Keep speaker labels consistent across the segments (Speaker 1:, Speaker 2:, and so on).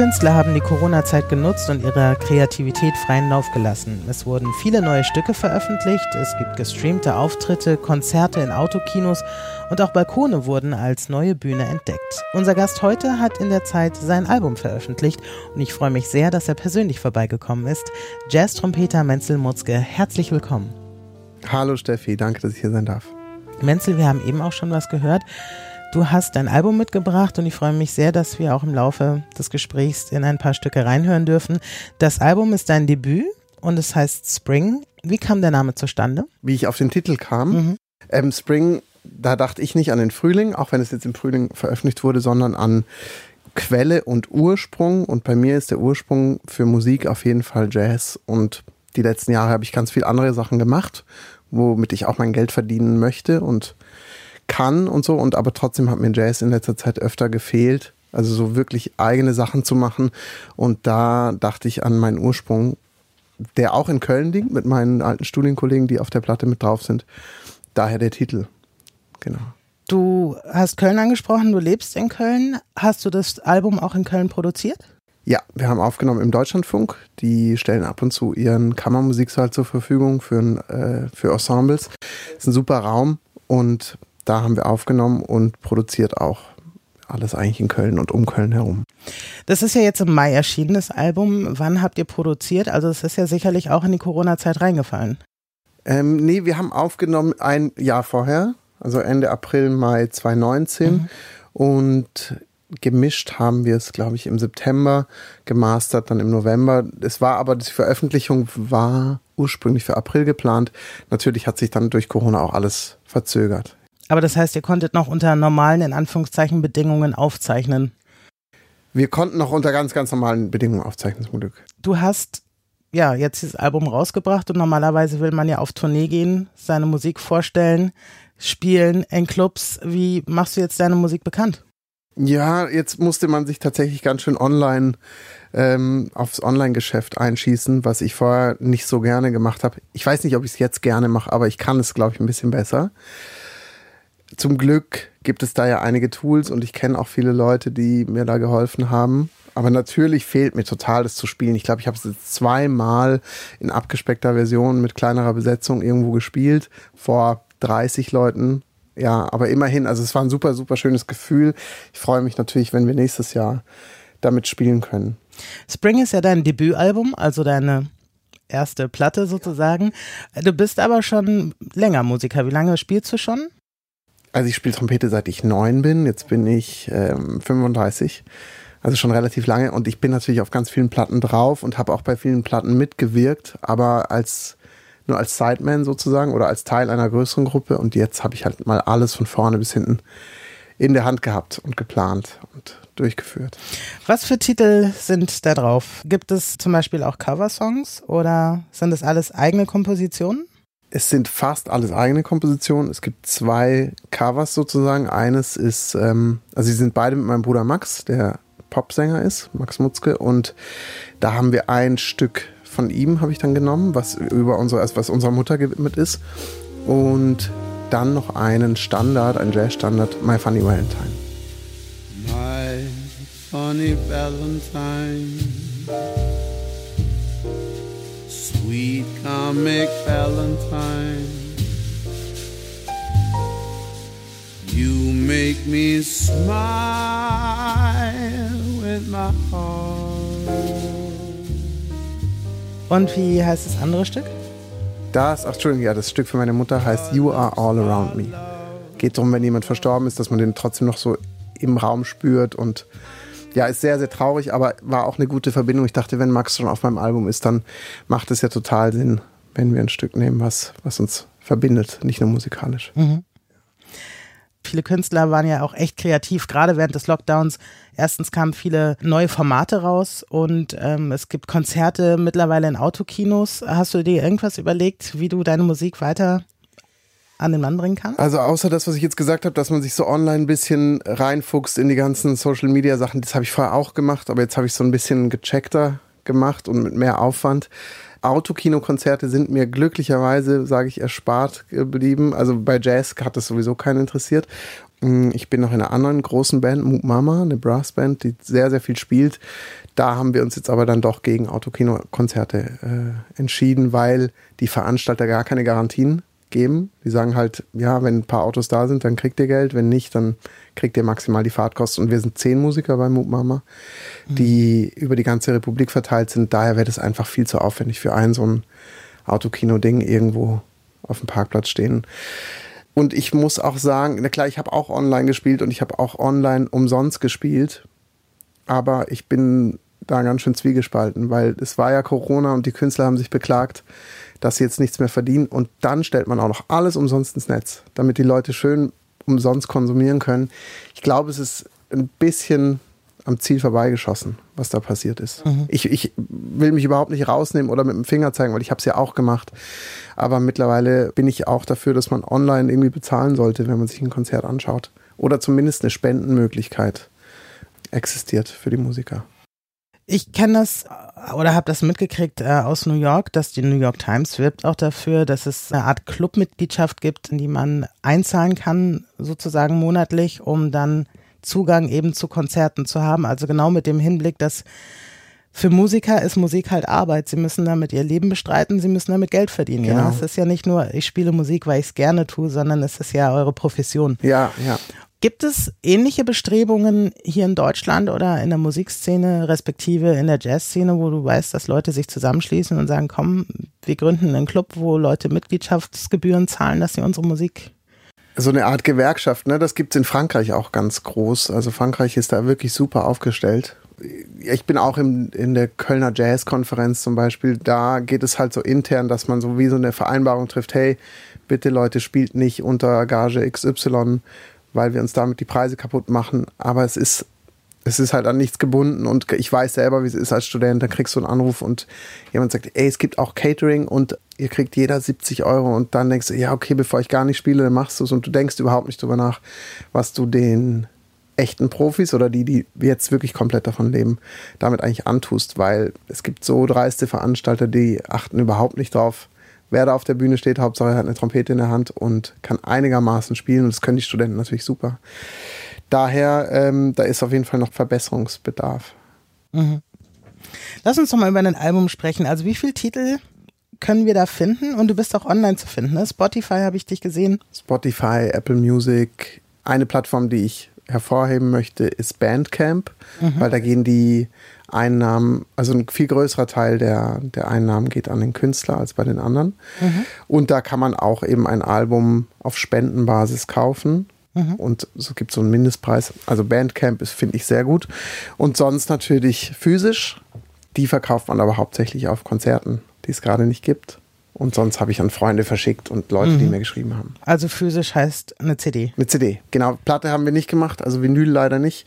Speaker 1: Künstler haben die Corona-Zeit genutzt und ihrer Kreativität freien Lauf gelassen. Es wurden viele neue Stücke veröffentlicht, es gibt gestreamte Auftritte, Konzerte in Autokinos und auch Balkone wurden als neue Bühne entdeckt. Unser Gast heute hat in der Zeit sein Album veröffentlicht und ich freue mich sehr, dass er persönlich vorbeigekommen ist. Jazz-Trompeter Menzel Mutzke, herzlich willkommen.
Speaker 2: Hallo Steffi, danke, dass ich hier sein darf.
Speaker 1: Menzel, wir haben eben auch schon was gehört. Du hast dein Album mitgebracht und ich freue mich sehr, dass wir auch im Laufe des Gesprächs in ein paar Stücke reinhören dürfen. Das Album ist dein Debüt und es heißt Spring. Wie kam der Name zustande?
Speaker 2: Wie ich auf den Titel kam. Mhm. Ähm, Spring, da dachte ich nicht an den Frühling, auch wenn es jetzt im Frühling veröffentlicht wurde, sondern an Quelle und Ursprung. Und bei mir ist der Ursprung für Musik auf jeden Fall Jazz. Und die letzten Jahre habe ich ganz viel andere Sachen gemacht, womit ich auch mein Geld verdienen möchte. Und kann und so. Und aber trotzdem hat mir Jazz in letzter Zeit öfter gefehlt. Also so wirklich eigene Sachen zu machen. Und da dachte ich an meinen Ursprung, der auch in Köln liegt, mit meinen alten Studienkollegen, die auf der Platte mit drauf sind. Daher der Titel. Genau.
Speaker 1: Du hast Köln angesprochen, du lebst in Köln. Hast du das Album auch in Köln produziert?
Speaker 2: Ja, wir haben aufgenommen im Deutschlandfunk. Die stellen ab und zu ihren Kammermusiksaal zur Verfügung für, äh, für Ensembles. Das ist ein super Raum und da haben wir aufgenommen und produziert auch alles eigentlich in Köln und um Köln herum.
Speaker 1: Das ist ja jetzt im Mai erschienen, das Album. Wann habt ihr produziert? Also es ist ja sicherlich auch in die Corona-Zeit reingefallen.
Speaker 2: Ähm, nee, wir haben aufgenommen ein Jahr vorher, also Ende April, Mai 2019. Mhm. Und gemischt haben wir es, glaube ich, im September, gemastert dann im November. Es war aber, die Veröffentlichung war ursprünglich für April geplant. Natürlich hat sich dann durch Corona auch alles verzögert.
Speaker 1: Aber das heißt, ihr konntet noch unter normalen, in Anführungszeichen, Bedingungen aufzeichnen.
Speaker 2: Wir konnten noch unter ganz, ganz normalen Bedingungen aufzeichnen, zum Glück.
Speaker 1: Du hast ja jetzt dieses Album rausgebracht und normalerweise will man ja auf Tournee gehen, seine Musik vorstellen, spielen in Clubs. Wie machst du jetzt deine Musik bekannt?
Speaker 2: Ja, jetzt musste man sich tatsächlich ganz schön online ähm, aufs Online-Geschäft einschießen, was ich vorher nicht so gerne gemacht habe. Ich weiß nicht, ob ich es jetzt gerne mache, aber ich kann es, glaube ich, ein bisschen besser zum Glück gibt es da ja einige Tools und ich kenne auch viele Leute, die mir da geholfen haben. Aber natürlich fehlt mir total das zu spielen. Ich glaube, ich habe es jetzt zweimal in abgespeckter Version mit kleinerer Besetzung irgendwo gespielt, vor 30 Leuten. Ja, aber immerhin, also es war ein super, super schönes Gefühl. Ich freue mich natürlich, wenn wir nächstes Jahr damit spielen können.
Speaker 1: Spring ist ja dein Debütalbum, also deine erste Platte sozusagen. Du bist aber schon länger Musiker. Wie lange spielst du schon?
Speaker 2: Also ich spiele Trompete seit ich neun bin. Jetzt bin ich ähm, 35. Also schon relativ lange. Und ich bin natürlich auf ganz vielen Platten drauf und habe auch bei vielen Platten mitgewirkt, aber als nur als Sideman sozusagen oder als Teil einer größeren Gruppe. Und jetzt habe ich halt mal alles von vorne bis hinten in der Hand gehabt und geplant und durchgeführt.
Speaker 1: Was für Titel sind da drauf? Gibt es zum Beispiel auch Coversongs oder sind das alles eigene Kompositionen?
Speaker 2: Es sind fast alles eigene Kompositionen. Es gibt zwei Covers sozusagen. Eines ist, ähm, also sie sind beide mit meinem Bruder Max, der Popsänger ist, Max Mutzke. Und da haben wir ein Stück von ihm, habe ich dann genommen, was über unsere, also was unserer Mutter gewidmet ist. Und dann noch einen Standard, ein Jazzstandard, My Funny Valentine. My Funny Valentine comic Valentine. You make me smile with my heart.
Speaker 1: Und wie heißt das andere Stück?
Speaker 2: Das, ach Entschuldigung, ja, das Stück für meine Mutter heißt You Are All Around Me. Geht darum, wenn jemand verstorben ist, dass man den trotzdem noch so im Raum spürt und ja, ist sehr, sehr traurig, aber war auch eine gute Verbindung. Ich dachte, wenn Max schon auf meinem Album ist, dann macht es ja total Sinn, wenn wir ein Stück nehmen, was, was uns verbindet, nicht nur musikalisch. Mhm.
Speaker 1: Viele Künstler waren ja auch echt kreativ, gerade während des Lockdowns. Erstens kamen viele neue Formate raus und ähm, es gibt Konzerte mittlerweile in Autokinos. Hast du dir irgendwas überlegt, wie du deine Musik weiter an den Mann bringen kannst?
Speaker 2: Also außer das, was ich jetzt gesagt habe, dass man sich so online ein bisschen reinfuchst in die ganzen Social-Media-Sachen, das habe ich vorher auch gemacht, aber jetzt habe ich so ein bisschen gecheckter gemacht und mit mehr Aufwand. Autokinokonzerte sind mir glücklicherweise, sage ich, erspart geblieben. Also bei Jazz hat das sowieso keinen interessiert. Mm, ich bin noch in einer anderen großen Band, Moop Mama, eine Brassband, die sehr, sehr viel spielt. Da haben wir uns jetzt aber dann doch gegen Autokinokonzerte äh, entschieden, weil die Veranstalter gar keine Garantien geben. Die sagen halt, ja, wenn ein paar Autos da sind, dann kriegt ihr Geld, wenn nicht, dann kriegt ihr maximal die Fahrtkosten. Und wir sind zehn Musiker bei Moop Mama, die mhm. über die ganze Republik verteilt sind. Daher wäre das einfach viel zu aufwendig für ein so ein Autokino-Ding irgendwo auf dem Parkplatz stehen. Und ich muss auch sagen, na klar, ich habe auch online gespielt und ich habe auch online umsonst gespielt. Aber ich bin da ganz schön zwiegespalten, weil es war ja Corona und die Künstler haben sich beklagt, dass sie jetzt nichts mehr verdienen. Und dann stellt man auch noch alles umsonst ins Netz, damit die Leute schön umsonst konsumieren können. Ich glaube, es ist ein bisschen am Ziel vorbeigeschossen, was da passiert ist. Mhm. Ich, ich will mich überhaupt nicht rausnehmen oder mit dem Finger zeigen, weil ich habe es ja auch gemacht. Aber mittlerweile bin ich auch dafür, dass man online irgendwie bezahlen sollte, wenn man sich ein Konzert anschaut. Oder zumindest eine Spendenmöglichkeit existiert für die Musiker.
Speaker 1: Ich kenne das oder habe das mitgekriegt äh, aus New York, dass die New York Times wirbt auch dafür, dass es eine Art Clubmitgliedschaft gibt, in die man einzahlen kann, sozusagen monatlich, um dann Zugang eben zu Konzerten zu haben. Also genau mit dem Hinblick, dass für Musiker ist Musik halt Arbeit. Sie müssen damit ihr Leben bestreiten, sie müssen damit Geld verdienen. Genau. Ja, es ist ja nicht nur, ich spiele Musik, weil ich es gerne tue, sondern es ist ja eure Profession.
Speaker 2: Ja, ja.
Speaker 1: Gibt es ähnliche Bestrebungen hier in Deutschland oder in der Musikszene, respektive in der Jazzszene, wo du weißt, dass Leute sich zusammenschließen und sagen, komm, wir gründen einen Club, wo Leute Mitgliedschaftsgebühren zahlen, dass sie unsere Musik
Speaker 2: so eine Art Gewerkschaft, ne? Das gibt's in Frankreich auch ganz groß. Also Frankreich ist da wirklich super aufgestellt. Ich bin auch im, in der Kölner Jazz-Konferenz zum Beispiel. Da geht es halt so intern, dass man so wie so eine Vereinbarung trifft, hey, bitte Leute, spielt nicht unter Gage XY, weil wir uns damit die Preise kaputt machen. Aber es ist, es ist halt an nichts gebunden und ich weiß selber, wie es ist als Student. Da kriegst du einen Anruf und jemand sagt, ey, es gibt auch Catering und ihr kriegt jeder 70 Euro und dann denkst du, ja, okay, bevor ich gar nicht spiele, dann machst du es und du denkst überhaupt nicht drüber nach, was du den echten Profis oder die, die jetzt wirklich komplett davon leben, damit eigentlich antust, weil es gibt so dreiste Veranstalter, die achten überhaupt nicht drauf, wer da auf der Bühne steht. Hauptsache er hat eine Trompete in der Hand und kann einigermaßen spielen und das können die Studenten natürlich super. Daher, ähm, da ist auf jeden Fall noch Verbesserungsbedarf.
Speaker 1: Mhm. Lass uns doch mal über ein Album sprechen. Also wie viele Titel können wir da finden? Und du bist auch online zu finden. Ne? Spotify habe ich dich gesehen.
Speaker 2: Spotify, Apple Music. Eine Plattform, die ich hervorheben möchte, ist Bandcamp, mhm. weil da gehen die Einnahmen, also ein viel größerer Teil der, der Einnahmen geht an den Künstler als bei den anderen. Mhm. Und da kann man auch eben ein Album auf Spendenbasis kaufen. Mhm. Und so gibt es so einen Mindestpreis. Also Bandcamp ist, finde ich, sehr gut. Und sonst natürlich physisch. Die verkauft man aber hauptsächlich auf Konzerten, die es gerade nicht gibt. Und sonst habe ich an Freunde verschickt und Leute, mhm. die mir geschrieben haben.
Speaker 1: Also physisch heißt eine CD.
Speaker 2: Eine CD, genau. Platte haben wir nicht gemacht, also Vinyl leider nicht,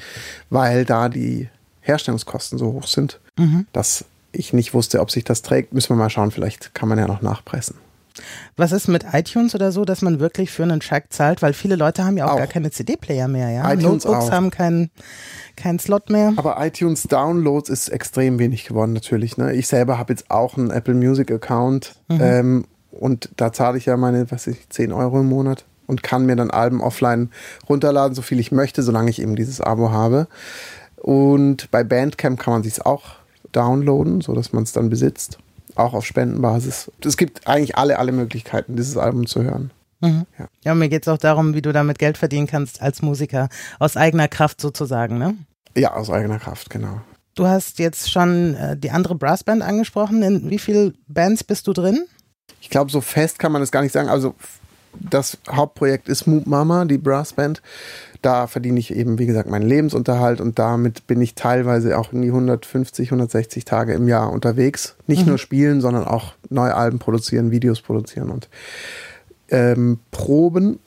Speaker 2: weil da die Herstellungskosten so hoch sind, mhm. dass ich nicht wusste, ob sich das trägt. Müssen wir mal schauen, vielleicht kann man ja noch nachpressen.
Speaker 1: Was ist mit iTunes oder so, dass man wirklich für einen Track zahlt? Weil viele Leute haben ja auch, auch. gar keine CD-Player mehr, ja.
Speaker 2: iTunes Notebooks
Speaker 1: auch. haben keinen keinen Slot mehr.
Speaker 2: Aber iTunes Downloads ist extrem wenig geworden natürlich. Ne? Ich selber habe jetzt auch einen Apple Music Account mhm. ähm, und da zahle ich ja meine, was weiß ich, 10 Euro im Monat und kann mir dann Alben offline runterladen, so viel ich möchte, solange ich eben dieses Abo habe. Und bei Bandcamp kann man sich auch downloaden, sodass man es dann besitzt. Auch auf Spendenbasis. Es gibt eigentlich alle, alle Möglichkeiten, dieses Album zu hören.
Speaker 1: Mhm. Ja. ja, mir geht es auch darum, wie du damit Geld verdienen kannst als Musiker. Aus eigener Kraft sozusagen, ne?
Speaker 2: Ja, aus eigener Kraft, genau.
Speaker 1: Du hast jetzt schon äh, die andere Brassband angesprochen. In wie vielen Bands bist du drin?
Speaker 2: Ich glaube, so fest kann man es gar nicht sagen. Also das Hauptprojekt ist Moop Mama, die Brassband. Da verdiene ich eben, wie gesagt, meinen Lebensunterhalt und damit bin ich teilweise auch in die 150, 160 Tage im Jahr unterwegs. Nicht mhm. nur spielen, sondern auch neue Alben produzieren, Videos produzieren und ähm, Proben.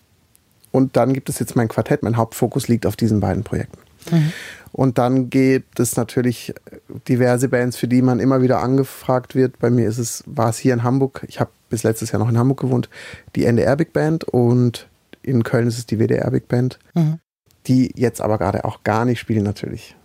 Speaker 2: Und dann gibt es jetzt mein Quartett. Mein Hauptfokus liegt auf diesen beiden Projekten. Mhm. Und dann gibt es natürlich diverse Bands, für die man immer wieder angefragt wird. Bei mir ist es, war es hier in Hamburg. Ich habe bis letztes Jahr noch in Hamburg gewohnt. Die NDR Big Band und in Köln ist es die WDR Big Band. Mhm. Die jetzt aber gerade auch gar nicht spielen natürlich.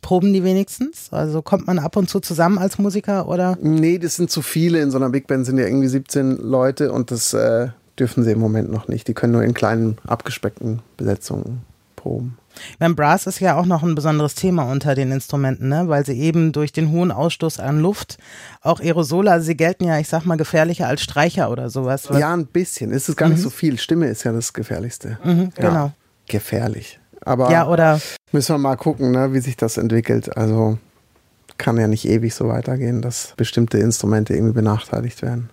Speaker 1: Proben die wenigstens? Also kommt man ab und zu zusammen als Musiker oder?
Speaker 2: Nee, das sind zu viele. In so einer Big Band sind ja irgendwie 17 Leute und das äh, dürfen sie im Moment noch nicht. Die können nur in kleinen, abgespeckten Besetzungen proben.
Speaker 1: Beim Brass ist ja auch noch ein besonderes Thema unter den Instrumenten, ne? weil sie eben durch den hohen Ausstoß an Luft auch Aerosole, also sie gelten ja, ich sag mal, gefährlicher als Streicher oder sowas.
Speaker 2: Ja, ein bisschen. Es ist gar mhm. nicht so viel. Stimme ist ja das Gefährlichste.
Speaker 1: Mhm, genau. Ja,
Speaker 2: gefährlich. Aber
Speaker 1: ja, oder
Speaker 2: müssen wir mal gucken, ne, wie sich das entwickelt. Also kann ja nicht ewig so weitergehen, dass bestimmte Instrumente irgendwie benachteiligt werden.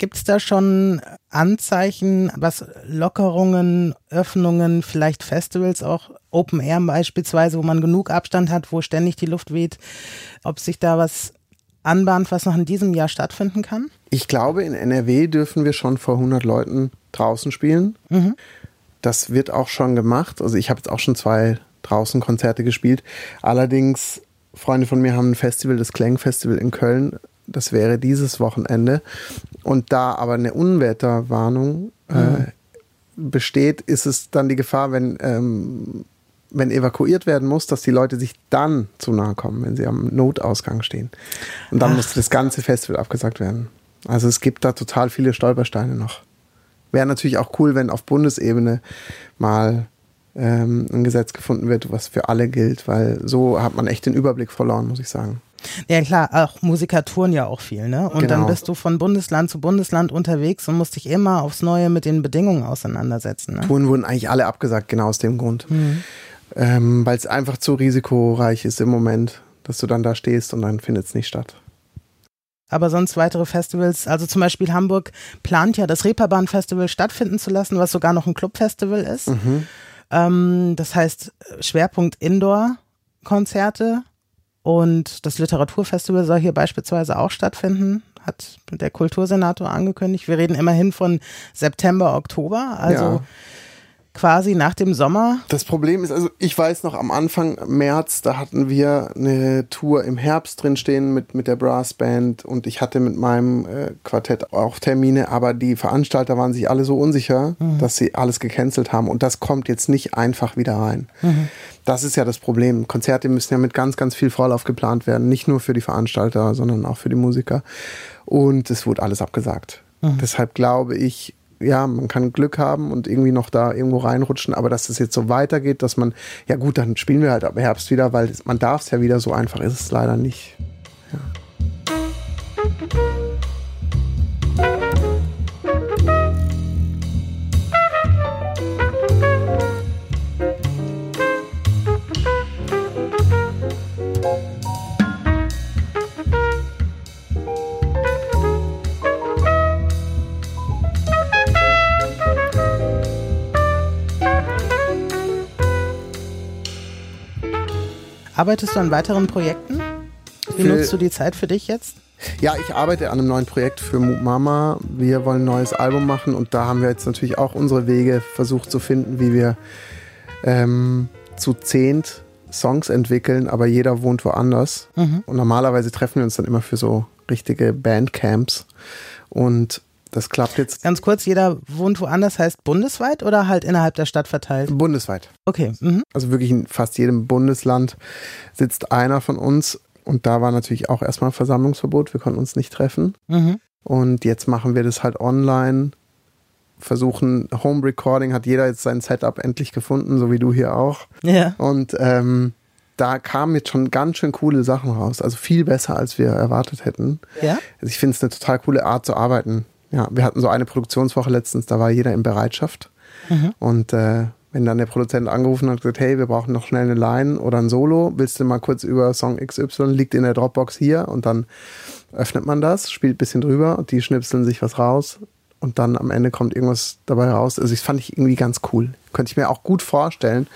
Speaker 1: Gibt es da schon Anzeichen, was Lockerungen, Öffnungen, vielleicht Festivals, auch Open Air beispielsweise, wo man genug Abstand hat, wo ständig die Luft weht, ob sich da was anbahnt, was noch in diesem Jahr stattfinden kann?
Speaker 2: Ich glaube, in NRW dürfen wir schon vor 100 Leuten draußen spielen. Mhm. Das wird auch schon gemacht. Also ich habe jetzt auch schon zwei draußen Konzerte gespielt. Allerdings, Freunde von mir haben ein Festival, das Klang Festival in Köln das wäre dieses Wochenende. Und da aber eine Unwetterwarnung äh, mhm. besteht, ist es dann die Gefahr, wenn, ähm, wenn evakuiert werden muss, dass die Leute sich dann zu nahe kommen, wenn sie am Notausgang stehen. Und dann Ach. muss das ganze Festival abgesagt werden. Also es gibt da total viele Stolpersteine noch. Wäre natürlich auch cool, wenn auf Bundesebene mal ähm, ein Gesetz gefunden wird, was für alle gilt, weil so hat man echt den Überblick verloren, muss ich sagen.
Speaker 1: Ja klar, auch Musiker touren ja auch viel, ne? Und genau. dann bist du von Bundesland zu Bundesland unterwegs und musst dich immer aufs Neue mit den Bedingungen auseinandersetzen. Ne?
Speaker 2: Touren wurden eigentlich alle abgesagt, genau aus dem Grund. Mhm. Ähm, Weil es einfach zu risikoreich ist im Moment, dass du dann da stehst und dann findet es nicht statt.
Speaker 1: Aber sonst weitere Festivals, also zum Beispiel Hamburg plant ja das Reeperbahn-Festival stattfinden zu lassen, was sogar noch ein Clubfestival ist. Mhm. Ähm, das heißt Schwerpunkt Indoor-Konzerte und das Literaturfestival soll hier beispielsweise auch stattfinden, hat der Kultursenator angekündigt. Wir reden immerhin von September, Oktober, also ja quasi nach dem Sommer?
Speaker 2: Das Problem ist, also ich weiß noch am Anfang März, da hatten wir eine Tour im Herbst drin stehen mit, mit der Brassband und ich hatte mit meinem äh, Quartett auch Termine, aber die Veranstalter waren sich alle so unsicher, mhm. dass sie alles gecancelt haben und das kommt jetzt nicht einfach wieder rein. Mhm. Das ist ja das Problem. Konzerte müssen ja mit ganz, ganz viel Vorlauf geplant werden, nicht nur für die Veranstalter, sondern auch für die Musiker. Und es wurde alles abgesagt. Mhm. Deshalb glaube ich, ja, man kann Glück haben und irgendwie noch da irgendwo reinrutschen, aber dass das jetzt so weitergeht, dass man, ja gut, dann spielen wir halt ab Herbst wieder, weil man darf es ja wieder, so einfach ist es leider nicht. Ja.
Speaker 1: Arbeitest du an weiteren Projekten? Wie nutzt du die Zeit für dich jetzt?
Speaker 2: Ja, ich arbeite an einem neuen Projekt für Mama. Wir wollen ein neues Album machen und da haben wir jetzt natürlich auch unsere Wege versucht zu finden, wie wir ähm, zu zehnt Songs entwickeln, aber jeder wohnt woanders. Mhm. Und normalerweise treffen wir uns dann immer für so richtige Bandcamps. Und das klappt jetzt.
Speaker 1: Ganz kurz, jeder wohnt woanders, heißt bundesweit oder halt innerhalb der Stadt verteilt?
Speaker 2: Bundesweit.
Speaker 1: Okay. Mhm.
Speaker 2: Also wirklich in fast jedem Bundesland sitzt einer von uns und da war natürlich auch erstmal Versammlungsverbot, wir konnten uns nicht treffen. Mhm. Und jetzt machen wir das halt online, versuchen Home Recording, hat jeder jetzt sein Setup endlich gefunden, so wie du hier auch.
Speaker 1: Ja.
Speaker 2: Und ähm, da kamen jetzt schon ganz schön coole Sachen raus. Also viel besser, als wir erwartet hätten.
Speaker 1: Ja.
Speaker 2: Also ich finde es eine total coole Art zu arbeiten. Ja, wir hatten so eine Produktionswoche letztens, da war jeder in Bereitschaft. Mhm. Und äh, wenn dann der Produzent angerufen hat und gesagt, hey, wir brauchen noch schnell eine Line oder ein Solo, willst du mal kurz über Song XY, liegt in der Dropbox hier und dann öffnet man das, spielt ein bisschen drüber und die schnipseln sich was raus und dann am Ende kommt irgendwas dabei raus. Also das fand ich irgendwie ganz cool. Könnte ich mir auch gut vorstellen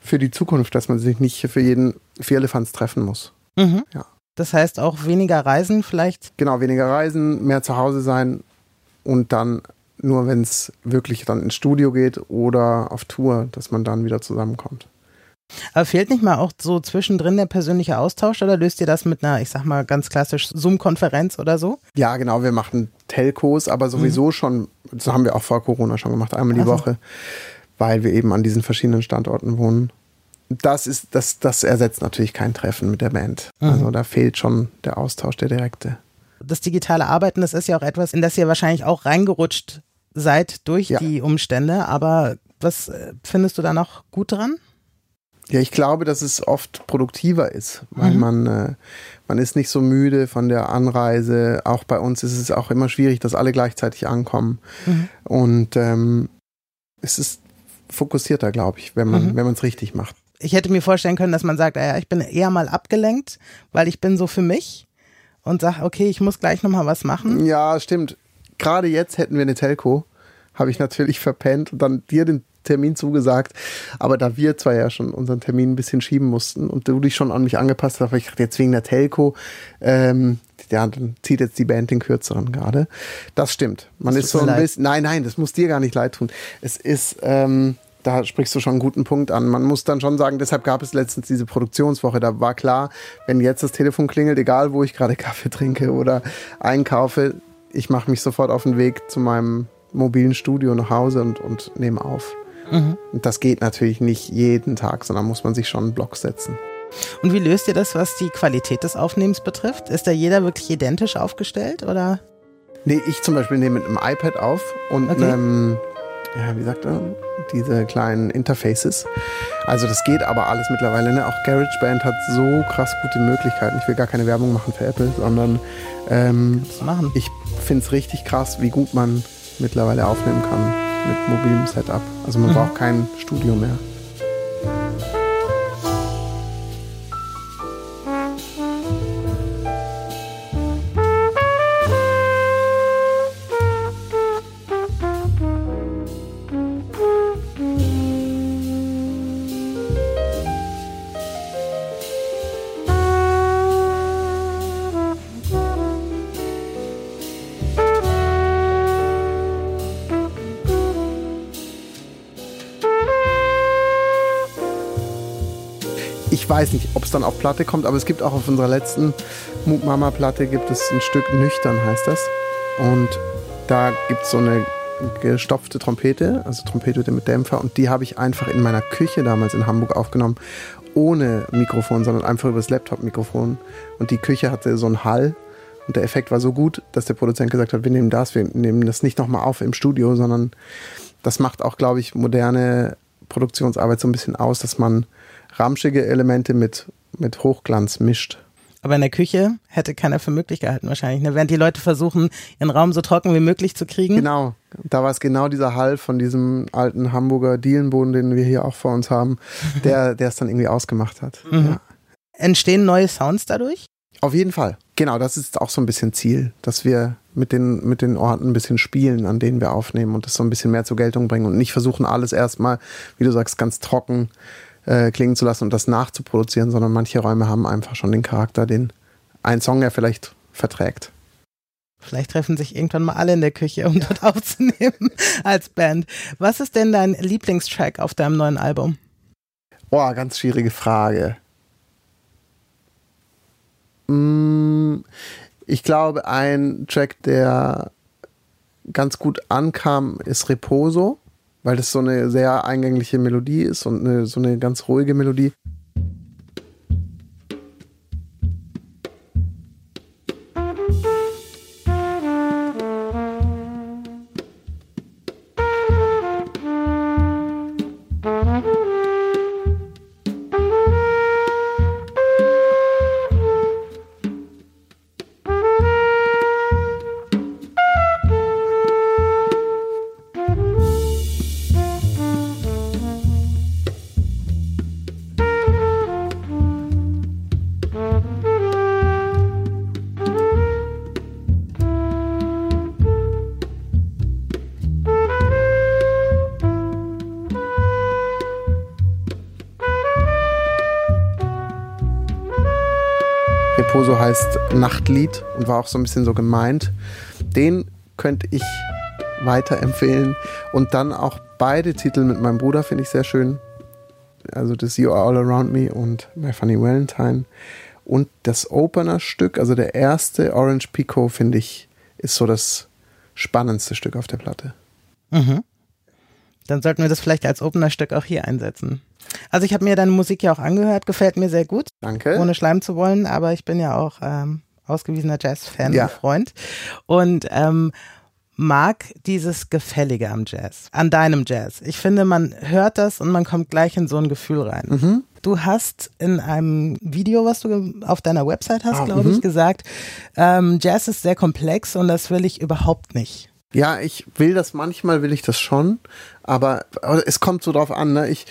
Speaker 2: für die Zukunft, dass man sich nicht für jeden vier Elefants treffen muss.
Speaker 1: Mhm. Ja. Das heißt auch weniger Reisen vielleicht?
Speaker 2: Genau, weniger Reisen, mehr zu Hause sein, und dann nur wenn es wirklich dann ins Studio geht oder auf Tour, dass man dann wieder zusammenkommt.
Speaker 1: Aber fehlt nicht mal auch so zwischendrin der persönliche Austausch oder löst ihr das mit einer, ich sag mal, ganz klassisch Zoom-Konferenz oder so?
Speaker 2: Ja, genau, wir machen Telcos, aber sowieso mhm. schon, das haben wir auch vor Corona schon gemacht, einmal die also. Woche, weil wir eben an diesen verschiedenen Standorten wohnen. Das ist, das, das ersetzt natürlich kein Treffen mit der Band. Mhm. Also da fehlt schon der Austausch, der direkte.
Speaker 1: Das digitale Arbeiten, das ist ja auch etwas, in das ihr wahrscheinlich auch reingerutscht seid durch ja. die Umstände, aber was äh, findest du da noch gut dran?
Speaker 2: Ja, ich glaube, dass es oft produktiver ist, weil mhm. man, äh, man ist nicht so müde von der Anreise. Auch bei uns ist es auch immer schwierig, dass alle gleichzeitig ankommen. Mhm. Und ähm, es ist fokussierter, glaube ich, wenn man mhm. es richtig macht.
Speaker 1: Ich hätte mir vorstellen können, dass man sagt, ja, ich bin eher mal abgelenkt, weil ich bin so für mich und sage, okay, ich muss gleich nochmal was machen.
Speaker 2: Ja, stimmt. Gerade jetzt hätten wir eine Telco, habe ich natürlich verpennt und dann dir den Termin zugesagt. Aber da wir zwar ja schon unseren Termin ein bisschen schieben mussten und du dich schon an mich angepasst hast, weil ich dachte, jetzt wegen der Telco, ähm, ja, dann zieht jetzt die Band den kürzeren gerade. Das stimmt. Man das ist so ein leid. bisschen, nein, nein, das muss dir gar nicht leid tun. Es ist, ähm, da sprichst du schon einen guten Punkt an. Man muss dann schon sagen, deshalb gab es letztens diese Produktionswoche. Da war klar, wenn jetzt das Telefon klingelt, egal wo ich gerade Kaffee trinke oder einkaufe, ich mache mich sofort auf den Weg zu meinem mobilen Studio nach Hause und, und nehme auf. Mhm. Und das geht natürlich nicht jeden Tag, sondern muss man sich schon einen Block setzen.
Speaker 1: Und wie löst ihr das, was die Qualität des Aufnehmens betrifft? Ist da jeder wirklich identisch aufgestellt oder?
Speaker 2: Nee, ich zum Beispiel nehme mit einem iPad auf und okay. einem, ja, wie sagt er, diese kleinen Interfaces. Also das geht aber alles mittlerweile. Ne? Auch GarageBand hat so krass gute Möglichkeiten. Ich will gar keine Werbung machen für Apple, sondern ähm, ich finde es richtig krass, wie gut man mittlerweile aufnehmen kann mit mobilem Setup. Also man mhm. braucht kein Studio mehr. Weiß nicht, ob es dann auf Platte kommt, aber es gibt auch auf unserer letzten Moop Mama Platte gibt es ein Stück Nüchtern heißt das. Und da gibt es so eine gestopfte Trompete, also Trompete mit Dämpfer und die habe ich einfach in meiner Küche damals in Hamburg aufgenommen, ohne Mikrofon, sondern einfach über das Laptop-Mikrofon. Und die Küche hatte so einen Hall und der Effekt war so gut, dass der Produzent gesagt hat, wir nehmen das, wir nehmen das nicht nochmal auf im Studio, sondern das macht auch, glaube ich, moderne Produktionsarbeit so ein bisschen aus, dass man ramschige Elemente mit, mit Hochglanz mischt.
Speaker 1: Aber in der Küche hätte keiner für möglich gehalten wahrscheinlich, ne? während die Leute versuchen, ihren Raum so trocken wie möglich zu kriegen.
Speaker 2: Genau, da war es genau dieser Hall von diesem alten Hamburger Dielenboden, den wir hier auch vor uns haben, der der es dann irgendwie ausgemacht hat. Mhm. Ja.
Speaker 1: Entstehen neue Sounds dadurch?
Speaker 2: Auf jeden Fall. Genau, das ist auch so ein bisschen Ziel, dass wir mit den, mit den Orten ein bisschen spielen, an denen wir aufnehmen und das so ein bisschen mehr zur Geltung bringen und nicht versuchen, alles erstmal, wie du sagst, ganz trocken äh, klingen zu lassen und das nachzuproduzieren, sondern manche Räume haben einfach schon den Charakter, den ein Song ja vielleicht verträgt.
Speaker 1: Vielleicht treffen sich irgendwann mal alle in der Küche, um dort aufzunehmen als Band. Was ist denn dein Lieblingstrack auf deinem neuen Album?
Speaker 2: Boah, ganz schwierige Frage. Mm, ich glaube, ein Track, der ganz gut ankam, ist Reposo weil das so eine sehr eingängliche Melodie ist und eine, so eine ganz ruhige Melodie. Reposo heißt Nachtlied und war auch so ein bisschen so gemeint. Den könnte ich weiterempfehlen. Und dann auch beide Titel mit meinem Bruder finde ich sehr schön. Also das You Are All Around Me und My Funny Valentine. Und das Opener-Stück, also der erste Orange Pico, finde ich, ist so das spannendste Stück auf der Platte.
Speaker 1: Mhm. Dann sollten wir das vielleicht als Opener-Stück auch hier einsetzen. Also ich habe mir deine Musik ja auch angehört, gefällt mir sehr gut.
Speaker 2: Danke.
Speaker 1: Ohne schleimen zu wollen, aber ich bin ja auch ähm, ausgewiesener Jazz-Fan
Speaker 2: Ja.
Speaker 1: und Freund. Und ähm, mag dieses Gefällige am Jazz, an deinem Jazz. Ich finde, man hört das und man kommt gleich in so ein Gefühl rein.
Speaker 2: Mhm.
Speaker 1: Du hast in einem Video, was du auf deiner Website hast,
Speaker 2: Ah,
Speaker 1: glaube
Speaker 2: mhm.
Speaker 1: ich, gesagt, ähm, Jazz ist sehr komplex und das will ich überhaupt nicht.
Speaker 2: Ja, ich will das, manchmal will ich das schon, aber aber es kommt so drauf an, ne? Ich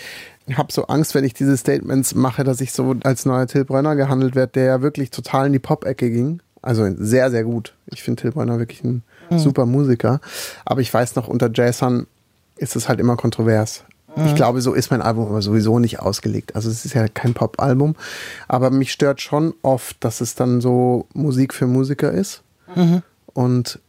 Speaker 2: habe so Angst, wenn ich diese Statements mache, dass ich so als neuer Till Brönner gehandelt werde, der ja wirklich total in die Pop-Ecke ging. Also sehr, sehr gut. Ich finde Till Brönner wirklich ein super Musiker. Aber ich weiß noch, unter Jazzern ist es halt immer kontrovers. Ich glaube, so ist mein Album aber sowieso nicht ausgelegt. Also es ist ja kein Pop-Album. Aber mich stört schon oft, dass es dann so Musik für Musiker ist. Und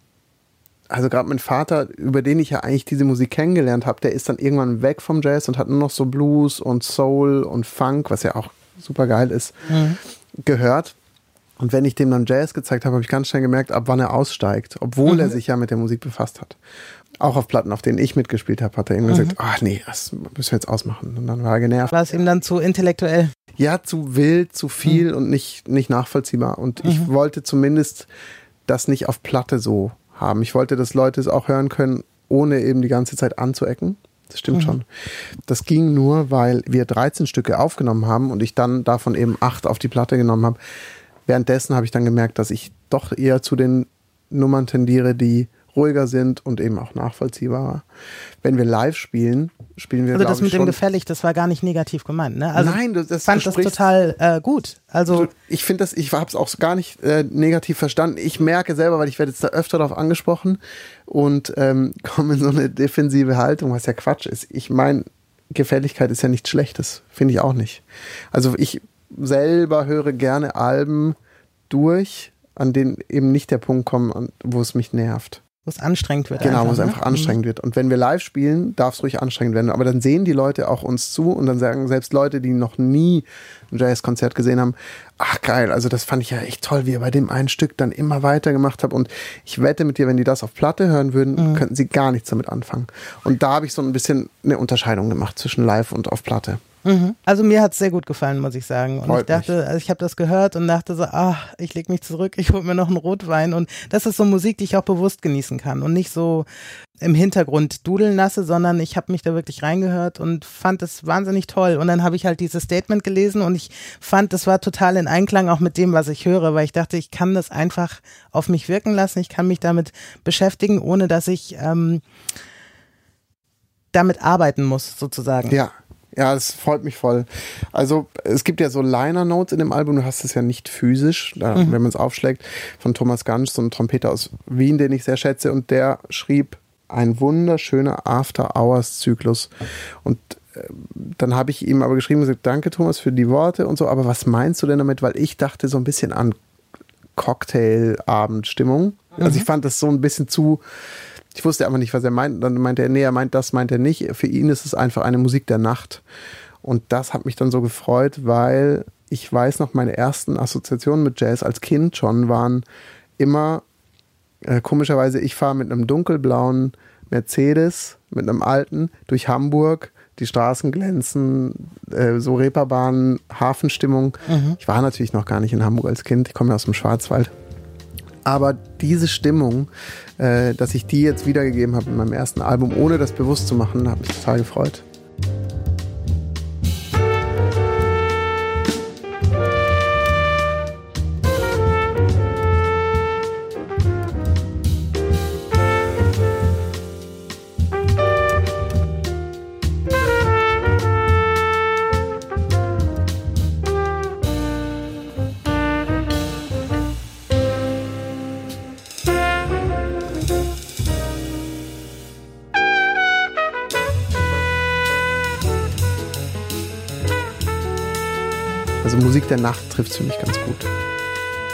Speaker 2: also gerade mein Vater, über den ich ja eigentlich diese Musik kennengelernt habe, der ist dann irgendwann weg vom Jazz und hat nur noch so Blues und Soul und Funk, was ja auch super geil ist, gehört. Und wenn ich dem dann Jazz gezeigt habe, habe ich ganz schnell gemerkt, ab wann er aussteigt, obwohl er sich ja mit der Musik befasst hat. Auch auf Platten, auf denen ich mitgespielt habe, hat er irgendwann gesagt, ach nee, das müssen wir jetzt ausmachen. Und dann war er genervt.
Speaker 1: War es ihm dann zu intellektuell?
Speaker 2: Ja, zu wild, zu viel und nicht, nicht nachvollziehbar. Und ich wollte zumindest das nicht auf Platte so haben. Ich wollte, dass Leute es auch hören können, ohne eben die ganze Zeit anzuecken. Das stimmt schon. Das ging nur, weil wir 13 Stücke aufgenommen haben und ich dann davon eben acht auf die Platte genommen habe. Währenddessen habe ich dann gemerkt, dass ich doch eher zu den Nummern tendiere, die ruhiger sind und eben auch nachvollziehbarer. Wenn wir live spielen, spielen wir
Speaker 1: Also das mit dem gefällig, das war gar nicht negativ gemeint, ne? Also
Speaker 2: Nein, das- das-
Speaker 1: fand das total äh, gut. Also
Speaker 2: ich finde das, ich habe es auch gar nicht äh, negativ verstanden. Ich merke selber, weil ich werde jetzt da öfter darauf angesprochen und ähm, komme in so eine defensive Haltung, was ja Quatsch ist. Ich meine, Gefälligkeit ist ja nichts Schlechtes, finde ich auch nicht. Also ich selber höre gerne Alben durch, an denen eben nicht der Punkt kommt, wo es mich nervt.
Speaker 1: Wo es anstrengend wird.
Speaker 2: Genau, wo es
Speaker 1: ne?
Speaker 2: einfach anstrengend wird. Und wenn wir live spielen, darf es ruhig anstrengend werden. Aber dann sehen die Leute auch uns zu und dann sagen selbst Leute, die noch nie ein Jazzkonzert gesehen haben, ach geil, also das fand ich ja echt toll, wie ihr bei dem einen Stück dann immer weitergemacht habt. Und ich wette mit dir, wenn die das auf Platte hören würden,
Speaker 1: Mhm.
Speaker 2: könnten sie gar nichts damit anfangen. Und da habe ich so ein bisschen eine Unterscheidung gemacht zwischen live und auf Platte.
Speaker 1: Mhm. Also mir hat es sehr gut gefallen, muss ich sagen. Und
Speaker 2: Freut
Speaker 1: ich dachte, also ich habe das gehört und dachte so, ach, ich leg mich zurück, ich hole mir noch einen Rotwein. Und das ist so Musik, die ich auch bewusst genießen kann und nicht so im Hintergrund dudeln lasse, sondern ich habe mich da wirklich reingehört und fand es wahnsinnig toll. Und dann habe ich halt dieses Statement gelesen und ich fand, das war total in Einklang auch mit dem, was ich höre, weil ich dachte, ich kann das einfach auf mich wirken lassen, ich kann mich damit beschäftigen, ohne dass ich ähm, damit arbeiten muss, sozusagen.
Speaker 2: Ja. Ja, es freut mich voll. Also es gibt ja so Liner-Notes in dem Album, du hast es ja nicht physisch, da, wenn man es aufschlägt, von Thomas Gansch, so ein Trompeter aus Wien, den ich sehr schätze, und der schrieb ein wunderschöner After-Hours-Zyklus. Und äh, dann habe ich ihm aber geschrieben und gesagt, danke Thomas für die Worte und so, aber was meinst du denn damit? Weil ich dachte so ein bisschen an Cocktail-Abendstimmung. Also ich fand das so ein bisschen zu, ich wusste aber nicht, was er meint. Dann meinte er, nee, er meint das, meint er nicht. Für ihn ist es einfach eine Musik der Nacht. Und das hat mich dann so gefreut, weil ich weiß noch, meine ersten Assoziationen mit Jazz als Kind schon waren immer, äh, komischerweise, ich fahre mit einem dunkelblauen Mercedes, mit einem alten, durch Hamburg. Die Straßen glänzen, äh, so Reeperbahn, Hafenstimmung. Ich war natürlich noch gar nicht in Hamburg als Kind. Ich komme ja aus dem Schwarzwald. Aber diese Stimmung, äh, dass ich die jetzt wiedergegeben habe in meinem ersten Album, ohne das bewusst zu machen, hat mich total gefreut. Der Nacht trifft für mich ganz gut.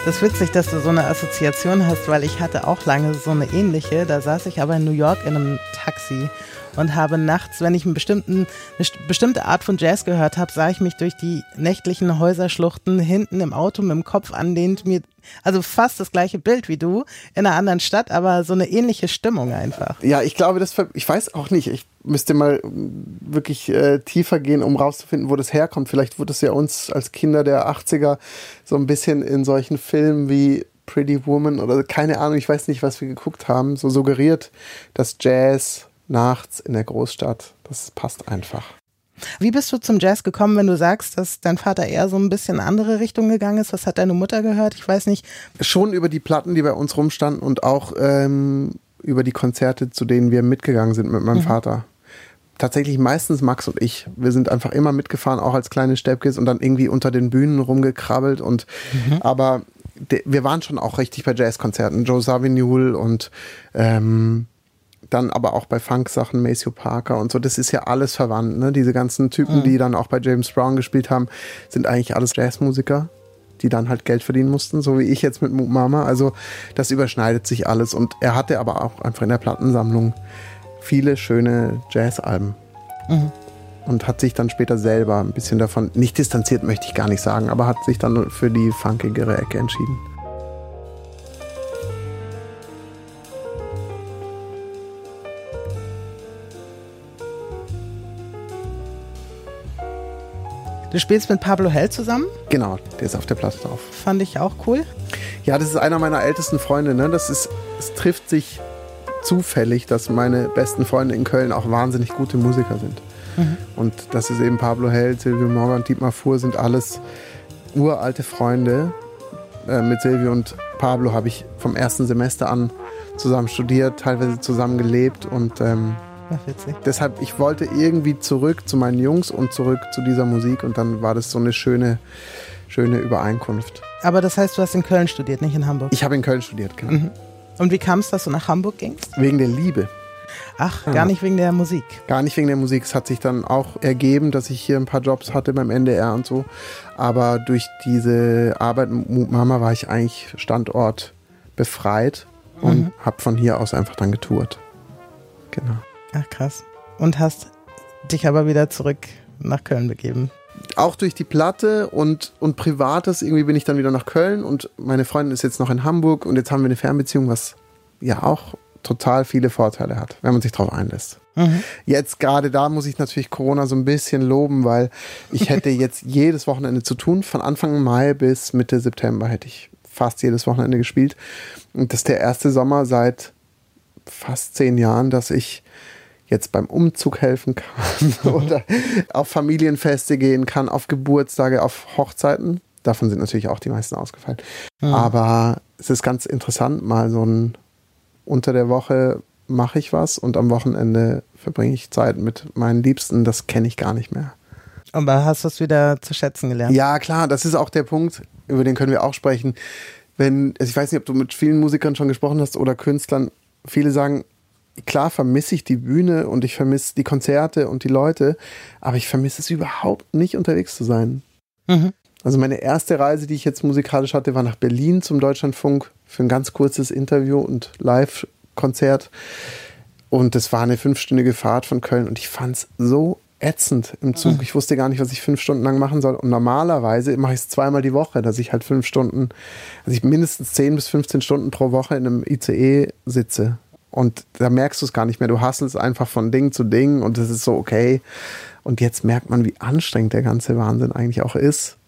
Speaker 1: Das ist witzig, dass du so eine Assoziation hast, weil ich hatte auch lange so eine ähnliche. Da saß ich aber in New York in einem Taxi und habe nachts, wenn ich einen bestimmten, eine bestimmte Art von Jazz gehört habe, sah ich mich durch die nächtlichen Häuserschluchten hinten im Auto mit dem Kopf anlehnt, mir also fast das gleiche Bild wie du in einer anderen Stadt, aber so eine ähnliche Stimmung einfach.
Speaker 2: Ja, ich glaube, das ich weiß auch nicht. Ich müsste mal wirklich äh, tiefer gehen, um rauszufinden, wo das herkommt. Vielleicht wurde es ja uns als Kinder der 80er so ein bisschen in solchen Filmen wie Pretty Woman oder keine Ahnung, ich weiß nicht, was wir geguckt haben, so suggeriert, dass Jazz nachts in der Großstadt. Das passt einfach.
Speaker 1: Wie bist du zum Jazz gekommen, wenn du sagst, dass dein Vater eher so ein bisschen andere Richtung gegangen ist? Was hat deine Mutter gehört? Ich weiß nicht.
Speaker 2: Schon über die Platten, die bei uns rumstanden und auch ähm, über die Konzerte, zu denen wir mitgegangen sind mit meinem mhm. Vater. Tatsächlich meistens Max und ich. Wir sind einfach immer mitgefahren, auch als kleine Steppkis und dann irgendwie unter den Bühnen rumgekrabbelt und mhm. aber wir waren schon auch richtig bei Jazzkonzerten. Joe Savigny und ähm, dann aber auch bei Funk-Sachen, Maceo Parker und so, das ist ja alles verwandt. Ne? Diese ganzen Typen, mhm. die dann auch bei James Brown gespielt haben, sind eigentlich alles Jazzmusiker, die dann halt Geld verdienen mussten, so wie ich jetzt mit Mama. Also das überschneidet sich alles. Und er hatte aber auch einfach in der Plattensammlung viele schöne Jazzalben. Mhm. Und hat sich dann später selber ein bisschen davon, nicht distanziert möchte ich gar nicht sagen, aber hat sich dann für die funkigere Ecke entschieden.
Speaker 1: Du spielst mit Pablo Hell zusammen?
Speaker 2: Genau, der ist auf der Platte drauf.
Speaker 1: Fand ich auch cool.
Speaker 2: Ja, das ist einer meiner ältesten Freunde. Ne? Das ist, es trifft sich zufällig, dass meine besten Freunde in Köln auch wahnsinnig gute Musiker sind. Mhm. Und das ist eben Pablo Hell, Silvio Morgan, Dietmar Fuhr sind alles uralte Freunde. Äh, mit Silvio und Pablo habe ich vom ersten Semester an zusammen studiert, teilweise zusammen gelebt und ähm, Ach, witzig. Deshalb, ich wollte irgendwie zurück zu meinen Jungs und zurück zu dieser Musik und dann war das so eine schöne, schöne Übereinkunft.
Speaker 1: Aber das heißt, du hast in Köln studiert, nicht in Hamburg?
Speaker 2: Ich habe in Köln studiert, genau. Mhm.
Speaker 1: Und wie kam es, dass du nach Hamburg gingst?
Speaker 2: Wegen der Liebe.
Speaker 1: Ach, gar ja. nicht wegen der Musik.
Speaker 2: Gar nicht wegen der Musik. Es hat sich dann auch ergeben, dass ich hier ein paar Jobs hatte beim NDR und so. Aber durch diese Arbeit mit Mama war ich eigentlich Standort befreit und mhm. habe von hier aus einfach dann getourt. Genau.
Speaker 1: Ach krass. Und hast dich aber wieder zurück nach Köln begeben.
Speaker 2: Auch durch die Platte und, und Privates, irgendwie bin ich dann wieder nach Köln und meine Freundin ist jetzt noch in Hamburg und jetzt haben wir eine Fernbeziehung, was ja auch total viele Vorteile hat, wenn man sich darauf einlässt. Mhm. Jetzt gerade da muss ich natürlich Corona so ein bisschen loben, weil ich hätte jetzt jedes Wochenende zu tun. Von Anfang Mai bis Mitte September hätte ich fast jedes Wochenende gespielt. Und das ist der erste Sommer seit fast zehn Jahren, dass ich jetzt beim Umzug helfen kann oder auf Familienfeste gehen kann, auf Geburtstage, auf Hochzeiten. Davon sind natürlich auch die meisten ausgefallen. Mhm. Aber es ist ganz interessant, mal so ein unter der Woche mache ich was und am Wochenende verbringe ich Zeit mit meinen Liebsten. Das kenne ich gar nicht mehr.
Speaker 1: Aber hast du es wieder zu schätzen gelernt?
Speaker 2: Ja, klar, das ist auch der Punkt, über den können wir auch sprechen. Wenn, also ich weiß nicht, ob du mit vielen Musikern schon gesprochen hast oder Künstlern, viele sagen, klar vermisse ich die Bühne und ich vermisse die Konzerte und die Leute, aber ich vermisse es überhaupt nicht, unterwegs zu sein. Mhm. Also meine erste Reise, die ich jetzt musikalisch hatte, war nach Berlin zum Deutschlandfunk für ein ganz kurzes Interview und Live-Konzert. Und das war eine fünfstündige Fahrt von Köln und ich fand es so ätzend im Zug. Mhm. Ich wusste gar nicht, was ich fünf Stunden lang machen soll. Und normalerweise mache ich es zweimal die Woche, dass ich halt fünf Stunden, also ich mindestens zehn bis 15 Stunden pro Woche in einem ICE sitze. Und da merkst du es gar nicht mehr. Du hasselst einfach von Ding zu Ding und es ist so okay. Und jetzt merkt man, wie anstrengend der ganze Wahnsinn eigentlich auch ist.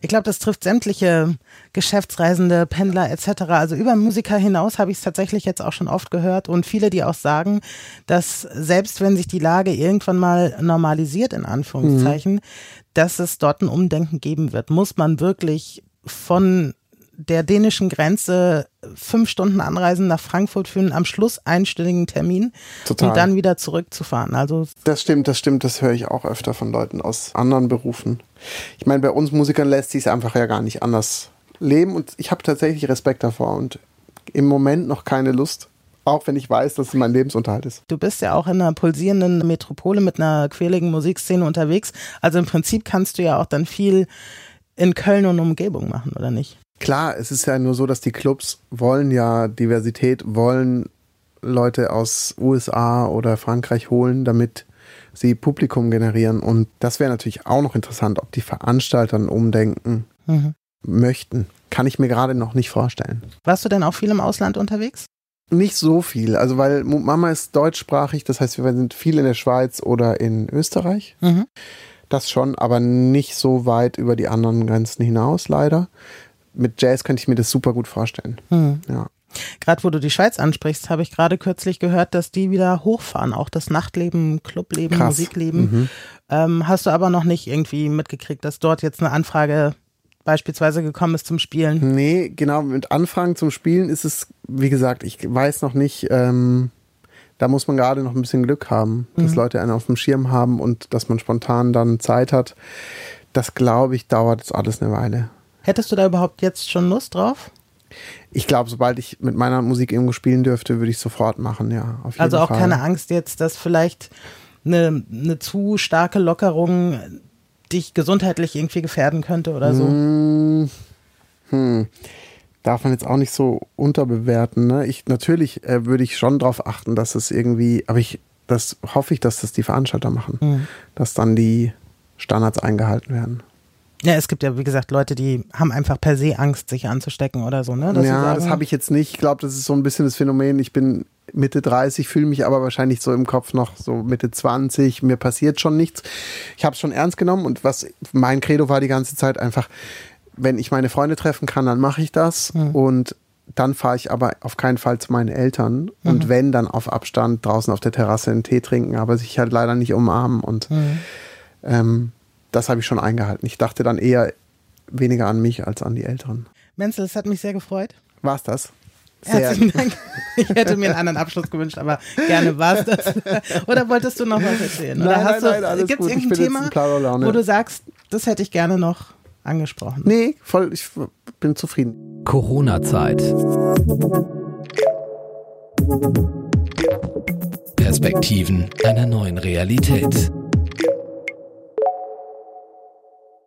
Speaker 1: Ich glaube, das trifft sämtliche Geschäftsreisende, Pendler etc. Also über Musiker hinaus habe ich es tatsächlich jetzt auch schon oft gehört und viele, die auch sagen, dass selbst wenn sich die Lage irgendwann mal normalisiert, in Anführungszeichen, mhm. dass es dort ein Umdenken geben wird. Muss man wirklich von der dänischen Grenze fünf Stunden anreisen nach Frankfurt für einen am Schluss einstündigen Termin Total. und dann wieder zurückzufahren. Also
Speaker 2: das stimmt, das stimmt, das höre ich auch öfter von Leuten aus anderen Berufen. Ich meine, bei uns Musikern lässt sich es einfach ja gar nicht anders leben und ich habe tatsächlich Respekt davor und im Moment noch keine Lust. Auch wenn ich weiß, dass es mein Lebensunterhalt ist.
Speaker 1: Du bist ja auch in einer pulsierenden Metropole mit einer quäligen Musikszene unterwegs. Also im Prinzip kannst du ja auch dann viel in Köln und Umgebung machen, oder nicht?
Speaker 2: Klar, es ist ja nur so, dass die Clubs wollen ja Diversität, wollen Leute aus USA oder Frankreich holen, damit sie Publikum generieren. Und das wäre natürlich auch noch interessant, ob die Veranstalter umdenken mhm. möchten. Kann ich mir gerade noch nicht vorstellen.
Speaker 1: Warst du denn auch viel im Ausland unterwegs?
Speaker 2: Nicht so viel, also weil Mama ist deutschsprachig, das heißt, wir sind viel in der Schweiz oder in Österreich. Mhm. Das schon, aber nicht so weit über die anderen Grenzen hinaus, leider. Mit Jazz könnte ich mir das super gut vorstellen. Mhm. Ja.
Speaker 1: Gerade wo du die Schweiz ansprichst, habe ich gerade kürzlich gehört, dass die wieder hochfahren, auch das Nachtleben, Clubleben, Krass. Musikleben. Mhm. Ähm, hast du aber noch nicht irgendwie mitgekriegt, dass dort jetzt eine Anfrage beispielsweise gekommen ist zum Spielen?
Speaker 2: Nee, genau, mit Anfragen zum Spielen ist es, wie gesagt, ich weiß noch nicht, ähm, da muss man gerade noch ein bisschen Glück haben, dass mhm. Leute einen auf dem Schirm haben und dass man spontan dann Zeit hat. Das glaube ich, dauert jetzt alles eine Weile.
Speaker 1: Hättest du da überhaupt jetzt schon Lust drauf?
Speaker 2: Ich glaube, sobald ich mit meiner Musik irgendwo spielen dürfte, würde ich sofort machen, ja.
Speaker 1: also auch
Speaker 2: Fall.
Speaker 1: keine Angst jetzt, dass vielleicht eine, eine zu starke Lockerung dich gesundheitlich irgendwie gefährden könnte oder so?
Speaker 2: Hm, hm. Darf man jetzt auch nicht so unterbewerten. Ne? Ich, natürlich äh, würde ich schon darauf achten, dass es irgendwie, aber ich, das hoffe ich, dass das die Veranstalter machen, mhm. dass dann die Standards eingehalten werden.
Speaker 1: Ja, es gibt ja, wie gesagt, Leute, die haben einfach per se Angst, sich anzustecken oder so, ne?
Speaker 2: Dass ja, das habe ich jetzt nicht. Ich glaube, das ist so ein bisschen das Phänomen. Ich bin Mitte 30, fühle mich aber wahrscheinlich so im Kopf noch so Mitte 20. Mir passiert schon nichts. Ich habe es schon ernst genommen und was mein Credo war die ganze Zeit einfach, wenn ich meine Freunde treffen kann, dann mache ich das mhm. und dann fahre ich aber auf keinen Fall zu meinen Eltern mhm. und wenn dann auf Abstand draußen auf der Terrasse einen Tee trinken, aber sich halt leider nicht umarmen und mhm. ähm, das habe ich schon eingehalten. Ich dachte dann eher weniger an mich als an die Älteren.
Speaker 1: Menzel, es hat mich sehr gefreut.
Speaker 2: War es das?
Speaker 1: Sehr Herzlichen Dank. Ich hätte mir einen anderen Abschluss gewünscht, aber gerne war es das. Oder wolltest du noch was erzählen? Oder
Speaker 2: nein, hast nein, nein, Gibt es irgendein
Speaker 1: Thema, wo du sagst, das hätte ich gerne noch angesprochen?
Speaker 2: Nee, voll, ich bin zufrieden.
Speaker 3: Corona-Zeit. Perspektiven einer neuen Realität.